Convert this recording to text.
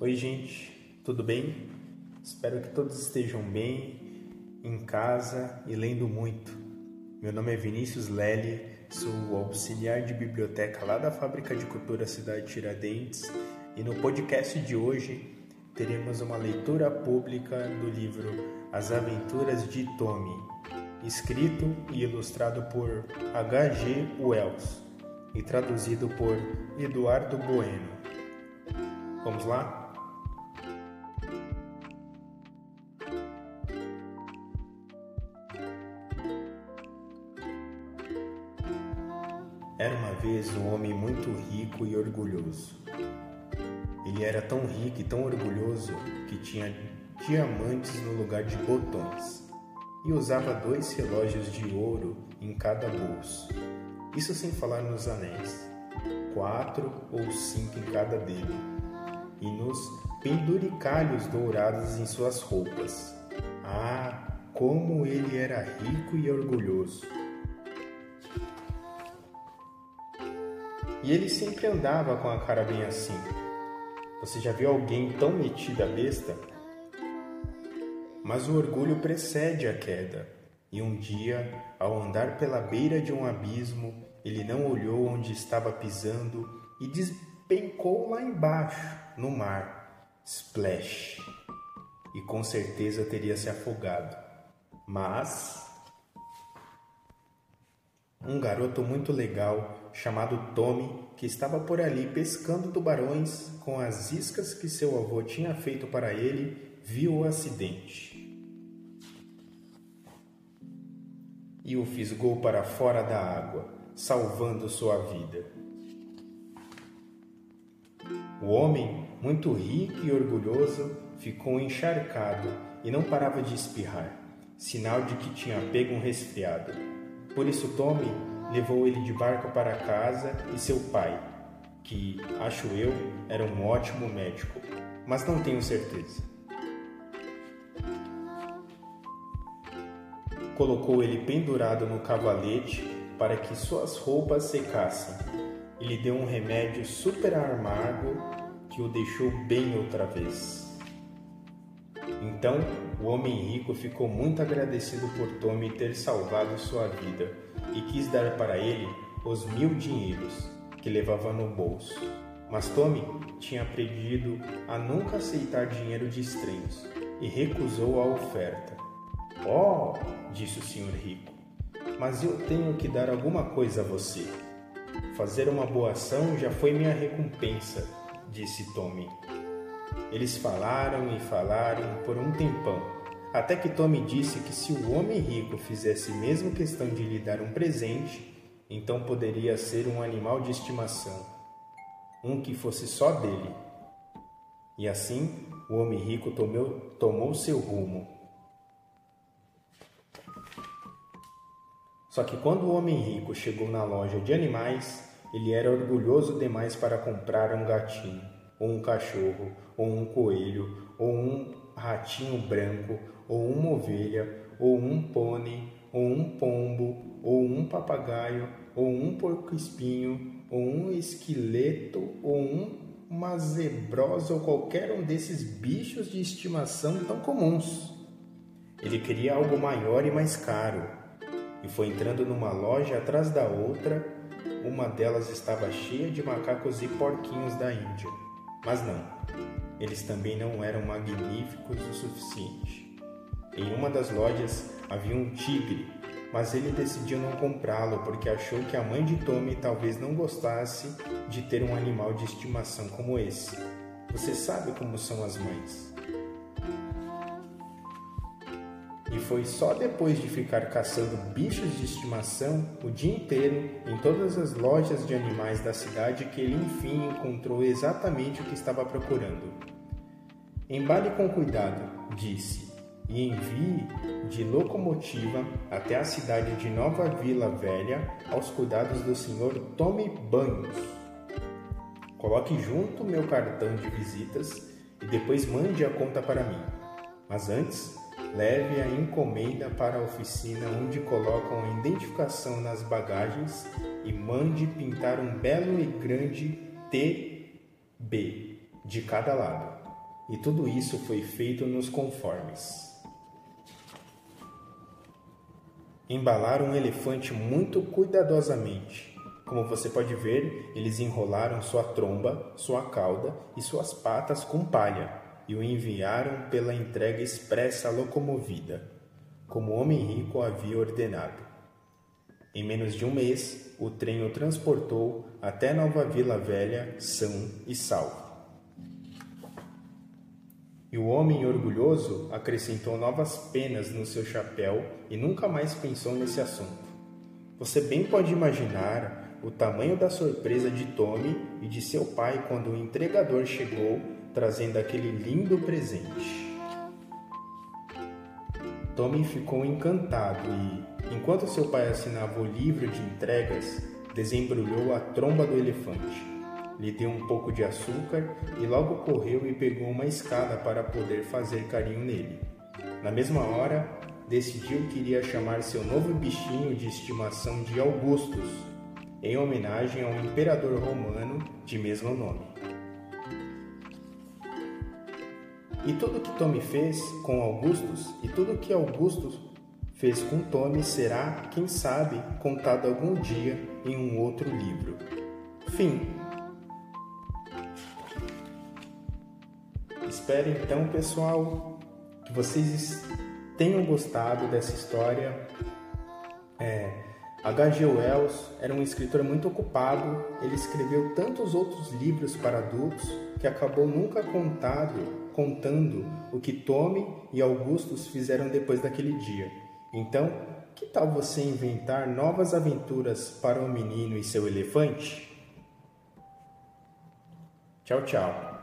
Oi, gente, tudo bem? Espero que todos estejam bem, em casa e lendo muito. Meu nome é Vinícius Lely, sou auxiliar de biblioteca lá da Fábrica de Cultura Cidade Tiradentes e no podcast de hoje teremos uma leitura pública do livro As Aventuras de Tommy, escrito e ilustrado por H.G. Wells e traduzido por Eduardo Bueno. Vamos lá? Era uma vez um homem muito rico e orgulhoso. Ele era tão rico e tão orgulhoso que tinha diamantes no lugar de botões e usava dois relógios de ouro em cada bolso. Isso sem falar nos anéis, quatro ou cinco em cada dedo, e nos penduricalhos dourados em suas roupas. Ah, como ele era rico e orgulhoso! E ele sempre andava com a cara bem assim. Você já viu alguém tão metido a besta? Mas o orgulho precede a queda, e um dia, ao andar pela beira de um abismo, ele não olhou onde estava pisando e despencou lá embaixo, no mar. Splash! E com certeza teria se afogado. Mas um garoto muito legal chamado Tommy, que estava por ali pescando tubarões com as iscas que seu avô tinha feito para ele, viu o acidente. E o fisgou para fora da água, salvando sua vida. O homem, muito rico e orgulhoso, ficou encharcado e não parava de espirrar, sinal de que tinha pego um resfriado. Por isso, Tommy levou ele de barco para casa e seu pai, que, acho eu, era um ótimo médico, mas não tenho certeza. Colocou ele pendurado no cavalete para que suas roupas secassem e lhe deu um remédio super amargo que o deixou bem outra vez. Então, o homem rico ficou muito agradecido por Tommy ter salvado sua vida e quis dar para ele os mil dinheiros que levava no bolso. Mas Tommy tinha aprendido a nunca aceitar dinheiro de estranhos e recusou a oferta. Oh, disse o senhor rico, mas eu tenho que dar alguma coisa a você. Fazer uma boa ação já foi minha recompensa, disse Tommy. Eles falaram e falaram por um tempão, até que Tommy disse que se o homem rico fizesse mesmo questão de lhe dar um presente, então poderia ser um animal de estimação, um que fosse só dele. E assim o homem rico tomou, tomou seu rumo. Só que quando o homem rico chegou na loja de animais, ele era orgulhoso demais para comprar um gatinho, ou um cachorro, ou um coelho, ou um ratinho branco, ou uma ovelha, ou um pônei, ou um pombo, ou um papagaio, ou um porco-espinho, ou um esqueleto, ou um, uma zebrosa, ou qualquer um desses bichos de estimação tão comuns. Ele queria algo maior e mais caro, e foi entrando numa loja atrás da outra. Uma delas estava cheia de macacos e porquinhos da Índia. Mas não, eles também não eram magníficos o suficiente. Em uma das lojas havia um tigre, mas ele decidiu não comprá-lo porque achou que a mãe de Tommy talvez não gostasse de ter um animal de estimação como esse. Você sabe como são as mães. E foi só depois de ficar caçando bichos de estimação o dia inteiro em todas as lojas de animais da cidade que ele enfim encontrou exatamente o que estava procurando. Embale com cuidado, disse, e envie de locomotiva até a cidade de Nova Vila Velha aos cuidados do Sr. Tommy Banhos. Coloque junto meu cartão de visitas e depois mande a conta para mim. Mas antes, leve a encomenda para a oficina onde colocam a identificação nas bagagens e mande pintar um belo e grande TB de cada lado. e tudo isso foi feito nos conformes. Embalaram um elefante muito cuidadosamente. Como você pode ver, eles enrolaram sua tromba, sua cauda e suas patas com palha e o enviaram pela entrega expressa locomovida, como o homem rico havia ordenado. Em menos de um mês, o trem o transportou até Nova Vila Velha, são e salvo. E o homem orgulhoso acrescentou novas penas no seu chapéu e nunca mais pensou nesse assunto. Você bem pode imaginar o tamanho da surpresa de Tommy e de seu pai quando o entregador chegou trazendo aquele lindo presente. Tommy ficou encantado e, enquanto seu pai assinava o livro de entregas, desembrulhou a tromba do elefante lhe deu um pouco de açúcar e logo correu e pegou uma escada para poder fazer carinho nele. Na mesma hora, decidiu que iria chamar seu novo bichinho de estimação de Augustus, em homenagem ao imperador romano de mesmo nome. E tudo que Tommy fez com Augustus e tudo que Augustus fez com Tommy será, quem sabe, contado algum dia em um outro livro. Fim. Espero então, pessoal, que vocês tenham gostado dessa história. É, H.G. Wells era um escritor muito ocupado, ele escreveu tantos outros livros para adultos que acabou nunca contado, contando o que Tommy e Augustus fizeram depois daquele dia. Então, que tal você inventar novas aventuras para o menino e seu elefante? Tchau, tchau.